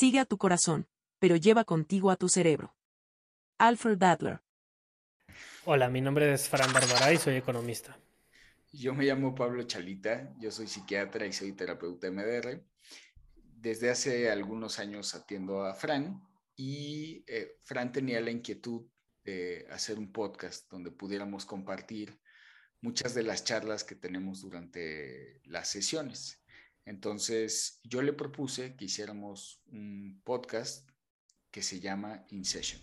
Sigue a tu corazón, pero lleva contigo a tu cerebro. Alfred Adler. Hola, mi nombre es Fran Barbará y soy economista. Yo me llamo Pablo Chalita, yo soy psiquiatra y soy terapeuta MDR. Desde hace algunos años atiendo a Fran y eh, Fran tenía la inquietud de hacer un podcast donde pudiéramos compartir muchas de las charlas que tenemos durante las sesiones. Entonces, yo le propuse que hiciéramos un podcast que se llama In Session.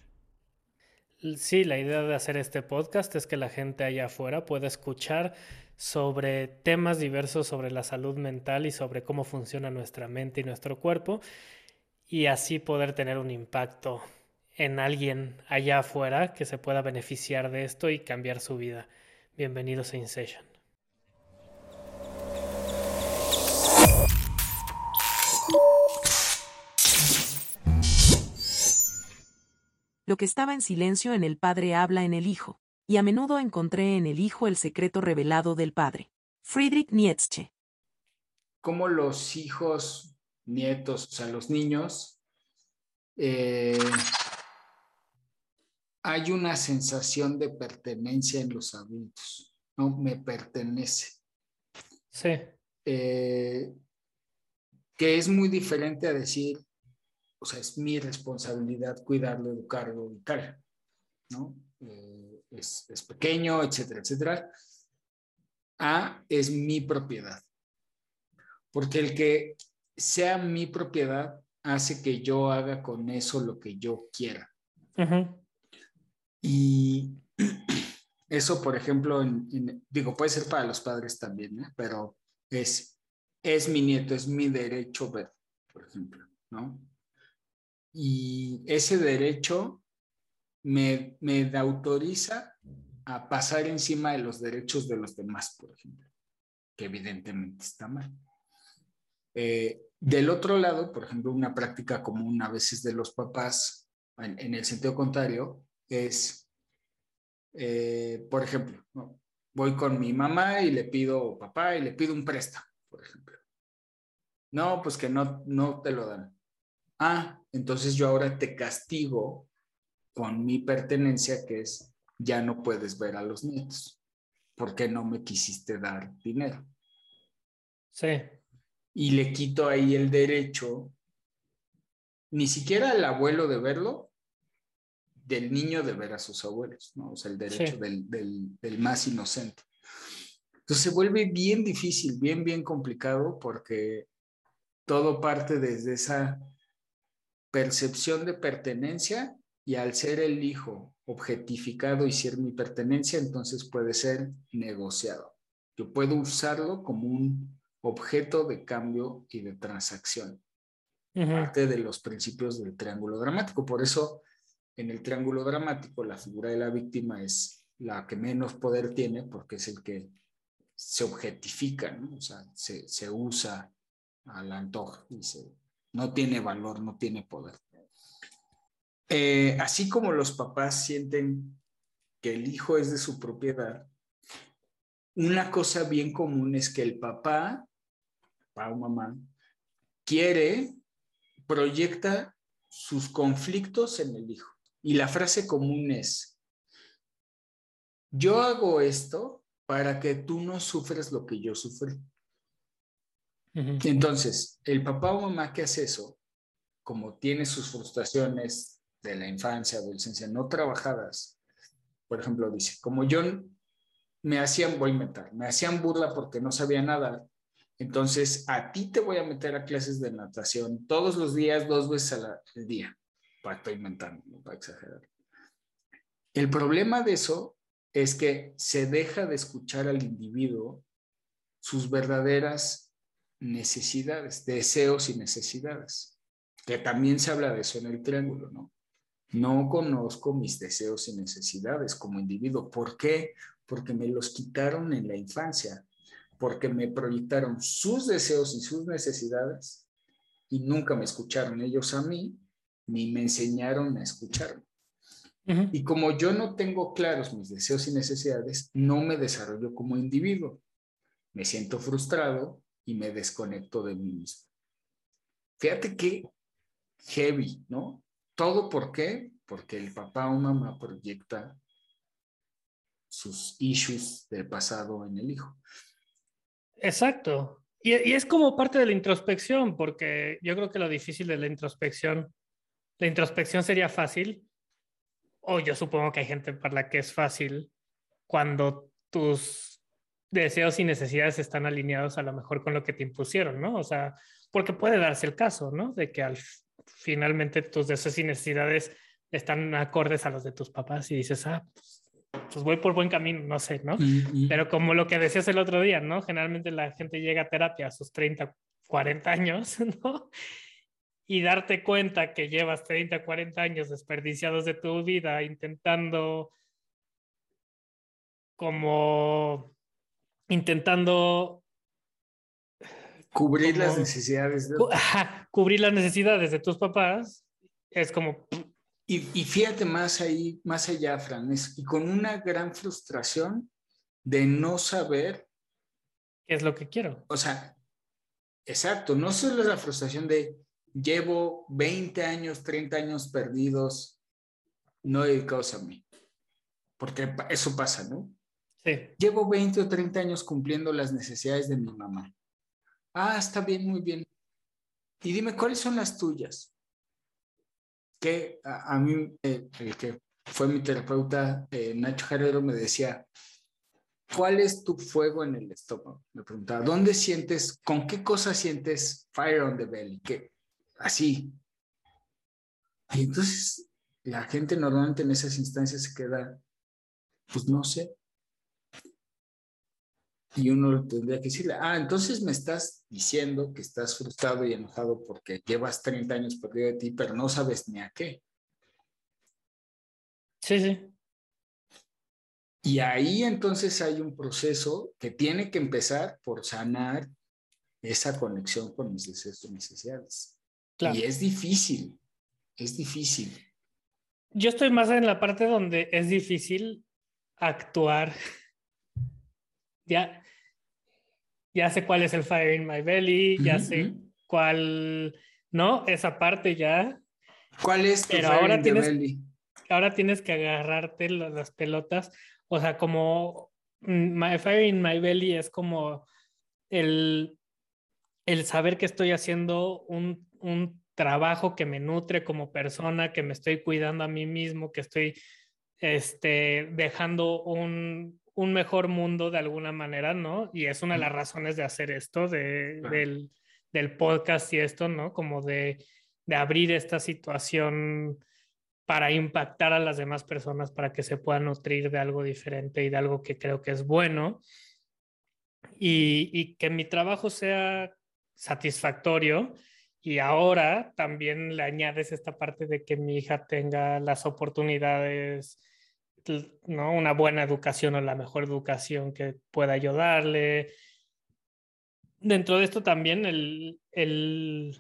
Sí, la idea de hacer este podcast es que la gente allá afuera pueda escuchar sobre temas diversos sobre la salud mental y sobre cómo funciona nuestra mente y nuestro cuerpo y así poder tener un impacto en alguien allá afuera que se pueda beneficiar de esto y cambiar su vida. Bienvenidos a InSession. Lo que estaba en silencio en el Padre habla en el Hijo, y a menudo encontré en el Hijo el secreto revelado del Padre. Friedrich Nietzsche. Como los hijos, nietos, o sea, los niños, eh, hay una sensación de pertenencia en los adultos, ¿no? Me pertenece. Sí. Eh, que es muy diferente a decir, o sea, es mi responsabilidad cuidarlo, educarlo y tal, ¿no? Eh, es, es, pequeño, etcétera, etcétera. A es mi propiedad. Porque el que sea mi propiedad hace que yo haga con eso lo que yo quiera. Y eso, por ejemplo, digo, puede ser para los padres también, ¿eh? pero es, es mi nieto, es mi derecho ver, por ejemplo, ¿no? Y ese derecho me, me autoriza a pasar encima de los derechos de los demás, por ejemplo, que evidentemente está mal. Eh, del otro lado, por ejemplo, una práctica común a veces de los papás, en, el sentido contrario, es, eh, por ejemplo, voy con mi mamá y le pido, papá, y le pido un préstamo, por ejemplo. No, pues que no, no te lo dan ah, entonces yo ahora te castigo con mi pertenencia que es, ya no puedes ver a los nietos, porque no me quisiste dar dinero. Sí. Y le quito ahí el derecho, ni siquiera al abuelo de verlo, del niño de ver a sus abuelos, ¿no? O sea, el derecho del, del más inocente. Entonces se vuelve bien difícil, bien, bien complicado porque todo parte desde esa percepción de pertenencia y al ser el hijo objetificado y ser mi pertenencia, entonces puede ser negociado. Yo puedo usarlo como un objeto de cambio y de transacción. Parte de los principios del triángulo dramático. Por eso, en el triángulo dramático, la figura de la víctima es la que menos poder tiene porque es el que se objetifica, ¿no? o sea, se, se usa al antojo y se no tiene valor, no tiene poder. Eh, así como los papás sienten que el hijo es de su propiedad, una cosa bien común es que el papá, papá o mamá, quiere, proyecta sus conflictos en el hijo. Y la frase común es, yo hago esto para que tú no sufres lo que yo sufrí. Entonces, el papá o mamá que hace eso, como tiene sus frustraciones de la infancia, adolescencia no trabajadas, por ejemplo, dice, como yo me hacían, voy a inventar, me hacían burla porque no sabía nadar, entonces a ti te voy a meter a clases de natación todos los días, dos veces al día, para estoy inventando, para exagerar. El problema de eso es que se deja de escuchar al individuo sus verdaderas necesidades, deseos y necesidades, que también se habla de eso en el triángulo, ¿no? No conozco mis deseos y necesidades como individuo. ¿Por qué? Porque me los quitaron en la infancia, porque me proyectaron sus deseos y sus necesidades y nunca me escucharon ellos a mí, ni me enseñaron a escucharme. Y como yo no tengo claros mis deseos y necesidades, no me desarrollo como individuo. Me siento frustrado, y me desconecto de mí mismo. Fíjate qué, heavy, ¿no? ¿Todo por qué? Porque el papá o mamá proyecta sus issues del pasado en el hijo. Exacto. Y, y, es como parte de la introspección, porque yo creo que lo difícil de la introspección, la introspección sería fácil, o yo supongo que hay gente para la que es fácil, cuando tus deseos y necesidades están alineados a lo mejor con lo que te impusieron, ¿no? O sea, porque puede darse el caso, ¿no? De que al finalmente tus deseos y necesidades están acordes a los de tus papás y dices, ah, pues, pues voy por buen camino, no sé, ¿no? Pero como lo que decías el otro día, ¿no? Generalmente la gente llega a terapia a sus 30, 40 años, ¿no? Y darte cuenta que llevas 30, 40 años desperdiciados de tu vida intentando como intentando cubrir las necesidades de... cubrir las necesidades de tus papás es como y, y, fíjate más ahí más allá Fran es, y con una gran frustración de no saber qué es lo que quiero. O sea exacto no solo es la frustración de llevo 20 años 30 años perdidos no dedicados a mí porque eso pasa no Llevo 20 o 30 años cumpliendo las necesidades de mi mamá. Ah, está bien, muy bien. Y dime, ¿cuáles son las tuyas? Que a, mí, eh, el que fue mi terapeuta, eh, Nacho Jarero, me decía, ¿cuál es tu fuego en el estómago? Me preguntaba, ¿dónde sientes, con qué cosa sientes fire on the belly? ¿Qué? Así. Y entonces la gente normalmente en esas instancias se queda, pues no sé, y uno tendría que decirle, ah, entonces me estás diciendo que estás frustrado y enojado porque llevas 30 años perdido de ti, pero no sabes ni a qué. Sí, sí. Y ahí entonces hay un proceso que tiene que empezar por sanar esa conexión con mis deseos y necesidades. Y es difícil, es difícil. Yo estoy más en la parte donde es difícil actuar ya, ya sé cuál es el fire in my belly, ya sé cuál, ¿no? Esa parte ya. ¿Cuál es tu Pero fire ahora in tienes, belly? Ahora tienes que agarrarte las pelotas, o sea, como mm, my fire in my belly es como el, el saber que estoy haciendo un, un trabajo que me nutre como persona, que me estoy cuidando a mí mismo, que estoy este, dejando un, un mejor mundo de alguna manera, ¿no? Y es una de las razones de hacer esto, de, del, del, podcast y esto, ¿no? Como de, de, abrir esta situación para impactar a las demás personas, para que se puedan nutrir de algo diferente y de algo que creo que es bueno. Y, y que mi trabajo sea satisfactorio. Y ahora también le añades esta parte de que mi hija tenga las oportunidades ¿no? Una buena educación o la mejor educación que pueda ayudarle. Dentro de esto también el, el,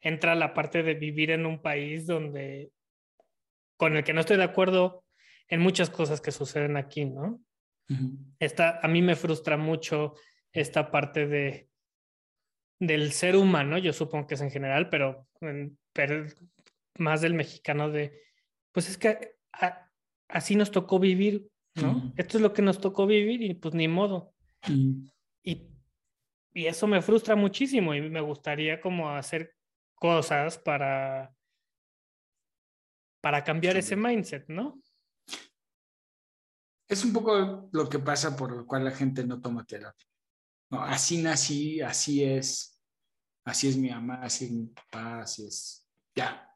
entra la parte de vivir en un país donde con el que no estoy de acuerdo en muchas cosas que suceden aquí, ¿no? esta, a mí me frustra mucho esta parte de del ser humano, yo supongo que es en general, pero, pero más del mexicano de, pues es que así nos tocó vivir, ¿no? Esto es lo que nos tocó vivir y pues ni modo. y, y, eso me frustra muchísimo y me gustaría como hacer cosas para, para cambiar ese mindset, ¿no? Es un poco lo que pasa por lo cual la gente no toma terapia. No, así nací, así es, así es mi mamá, así es mi papá, así es. Ya.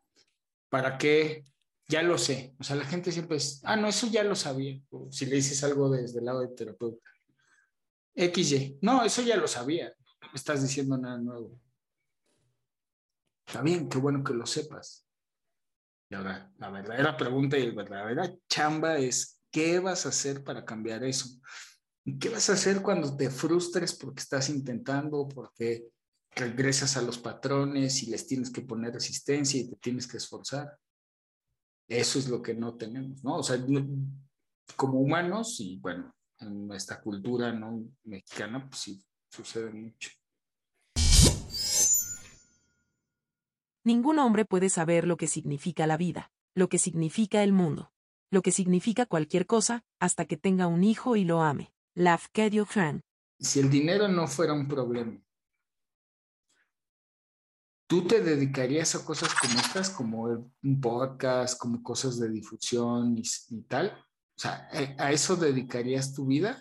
¿Para qué ya lo sé. O sea, la gente siempre es, ah, no, eso ya lo sabía. si le dices algo desde el lado de terapeuta. XY, no, eso ya lo sabía. No estás diciendo nada nuevo. Está bien, qué bueno que lo sepas. Y ahora, la verdadera pregunta y la verdadera chamba es, ¿qué vas a hacer para cambiar eso? ¿Qué vas a hacer cuando te frustres porque estás intentando, porque regresas a los patrones y les tienes que poner resistencia y te tienes que esforzar? Eso es lo que no tenemos, ¿no? O sea, como humanos y bueno, en nuestra cultura no mexicana, pues sí, sucede mucho. Ningún hombre puede saber lo que significa la vida, lo que significa el mundo, lo que significa cualquier cosa, hasta que tenga un hijo y lo ame. Lafcadio Fran. Si el dinero no fuera un problema, ¿tú te dedicarías a cosas como estas, como un podcast, como cosas de difusión y, y tal? O sea, ¿a eso dedicarías tu vida?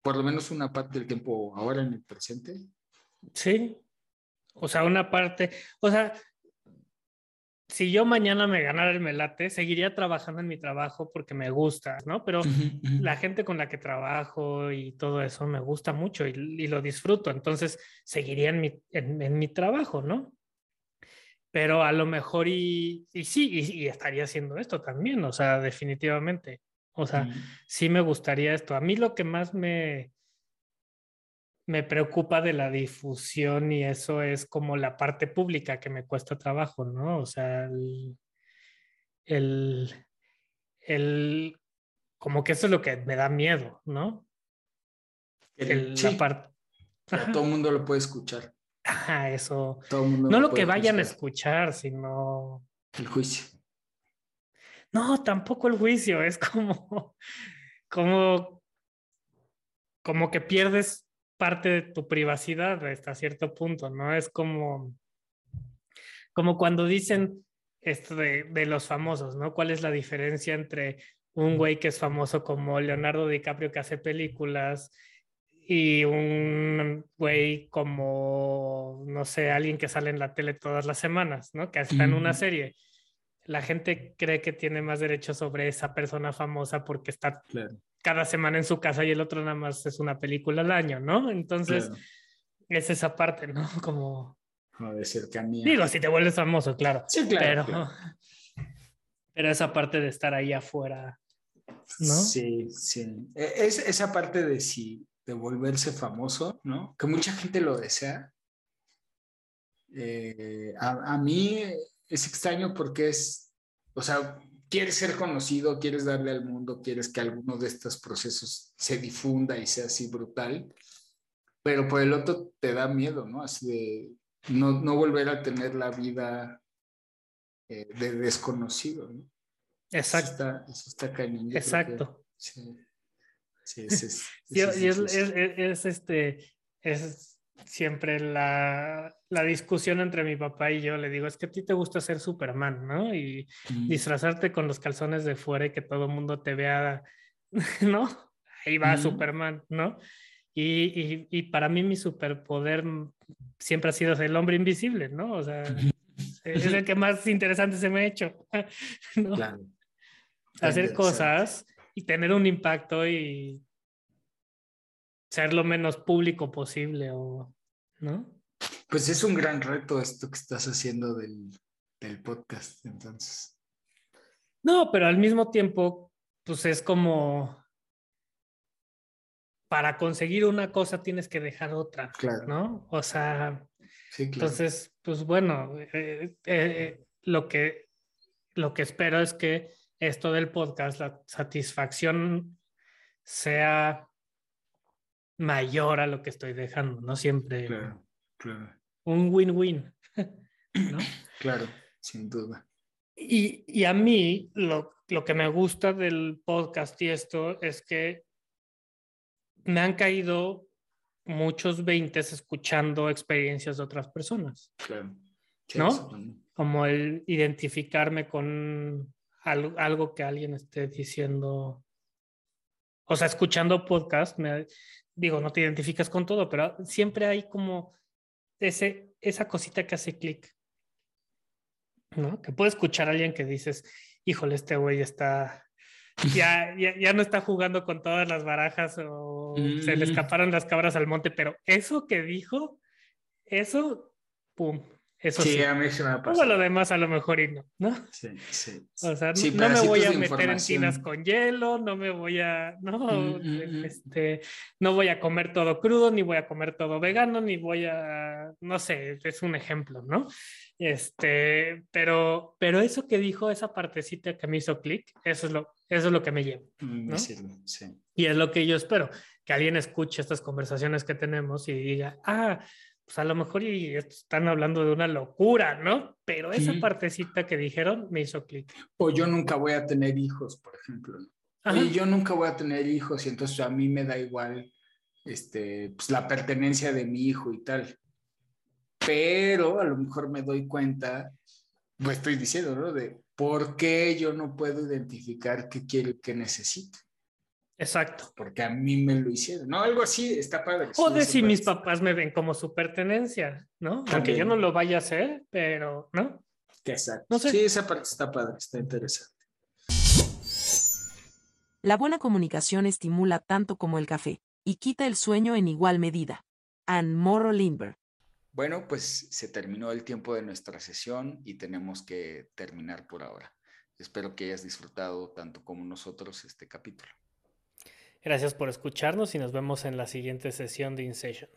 Por lo menos una parte del tiempo ahora en el presente. Sí. O sea, una parte, o sea, si yo mañana me ganara el melate, seguiría trabajando en mi trabajo porque me gusta, ¿no? Pero la gente con la que trabajo y todo eso me gusta mucho y, lo disfruto, entonces seguiría en mi, en, mi, trabajo, ¿no? Pero a lo mejor y, y sí, y, estaría haciendo esto también, o sea, definitivamente. O sea, sí me gustaría esto. A mí lo que más me, me preocupa de la difusión y eso es como la parte pública que me cuesta trabajo, ¿no? O sea, el, el, como que eso es lo que me da miedo, ¿no? El, la parte... Todo el mundo lo puede escuchar. Ajá, eso. no lo, que vayan a escuchar, sino... El juicio. No, tampoco el juicio, es como, como, como que pierdes parte de tu privacidad hasta cierto punto, ¿no? Es como, como cuando dicen esto de, de los famosos, ¿no? ¿Cuál es la diferencia entre un güey que es famoso como Leonardo DiCaprio que hace películas y un güey como, no sé, alguien que sale en la tele todas las semanas, ¿no? Que está en una serie. La gente cree que tiene más derecho sobre esa persona famosa porque está cada semana en su casa y el otro nada más es una película al año, ¿no? Entonces, es esa parte, ¿no? Como... Como de cercanía. Digo, si te vuelves famoso, claro. Sí, claro. Pero, pero esa parte de estar ahí afuera, ¿no? Sí, sí. E, es, esa parte de si de volverse famoso, ¿no? Que mucha gente lo desea. Eh, a, a mí es extraño porque es, o sea, quieres ser conocido, quieres darle al mundo, quieres que alguno de estos procesos se difunda y sea así brutal, pero por el otro te da miedo, ¿no? Así de no, no volver a tener la vida eh, de desconocido, ¿no? Exacto. Eso está, cañón. Exacto. sí. Sí, es, es, es, este, es siempre la, la, discusión entre mi papá y yo. Le digo, es que a ti te gusta ser Superman, ¿no? Y disfrazarte con los calzones de fuera y que todo el mundo te vea, ¿no? Ahí va Superman, ¿no? Y, y, y, para mí mi superpoder siempre ha sido el hombre invisible, ¿no? O sea, es el que más interesante se me ha hecho, ¿no? Claro. Hacer cosas y tener un impacto y ser lo menos público posible o, ¿no? Pues es un gran reto esto que estás haciendo del, del podcast, entonces. No, pero al mismo tiempo, pues es como para conseguir una cosa tienes que dejar otra, claro. ¿no? O sea, sí, claro. entonces, pues bueno, eh, eh, eh, lo, que, lo que espero es que esto del podcast, la satisfacción sea mayor a lo que estoy dejando, no siempre. Claro, claro. Un win-win, ¿no? Claro, sin duda. Y, y a mí lo, lo, que me gusta del podcast y esto es que me han caído muchos veintes escuchando experiencias de otras personas. Claro. ¿No? Como el identificarme con algo, algo que alguien esté diciendo o sea, escuchando podcast, me, digo, no te identificas con todo, pero siempre hay como ese, esa cosita que hace clic, ¿no? Que puede escuchar a alguien que dices, híjole, este güey está, ya, ya, ya, no está jugando con todas las barajas o se le mm. escaparon las cabras al monte, pero eso que dijo, eso, pum, eso sí, a mí se me ha pasado. lo demás a lo mejor y no, ¿no? Sí, sí. O sea, no, me voy a meter en tinas con hielo, no me voy a, no, mm, mm, mm. este, no voy a comer todo crudo, ni voy a comer todo vegano, ni voy a, no sé, es un ejemplo, ¿no? Este, pero, pero eso que dijo, esa partecita que me hizo clic, eso es lo, eso es lo que me lleva, ¿no? Sí. Y es lo que yo espero, que alguien escuche estas conversaciones que tenemos y diga, ah, pues a lo mejor y están hablando de una locura, ¿no? Pero esa partecita que dijeron me hizo clic. O yo nunca voy a tener hijos, por ejemplo. Y yo nunca voy a tener hijos y entonces a mí me da igual este, pues, la pertenencia de mi hijo y tal. Pero a lo mejor me doy cuenta, pues estoy diciendo, ¿no? De por qué yo no puedo identificar qué quiero y qué necesito. Exacto. Porque a mí me lo hicieron. No, algo así está padre. O de si mis papás me ven como su pertenencia, ¿no? Aunque yo no lo vaya a hacer, pero, ¿no? Exacto. No Sí, esa parte está padre, está interesante. La buena comunicación estimula tanto como el café y quita el sueño en igual medida. Anne Morrow Lindbergh. Bueno, pues se terminó el tiempo de nuestra sesión y tenemos que terminar por ahora. Espero que hayas disfrutado tanto como nosotros este capítulo. Gracias por escucharnos y nos vemos en la siguiente sesión de InSession.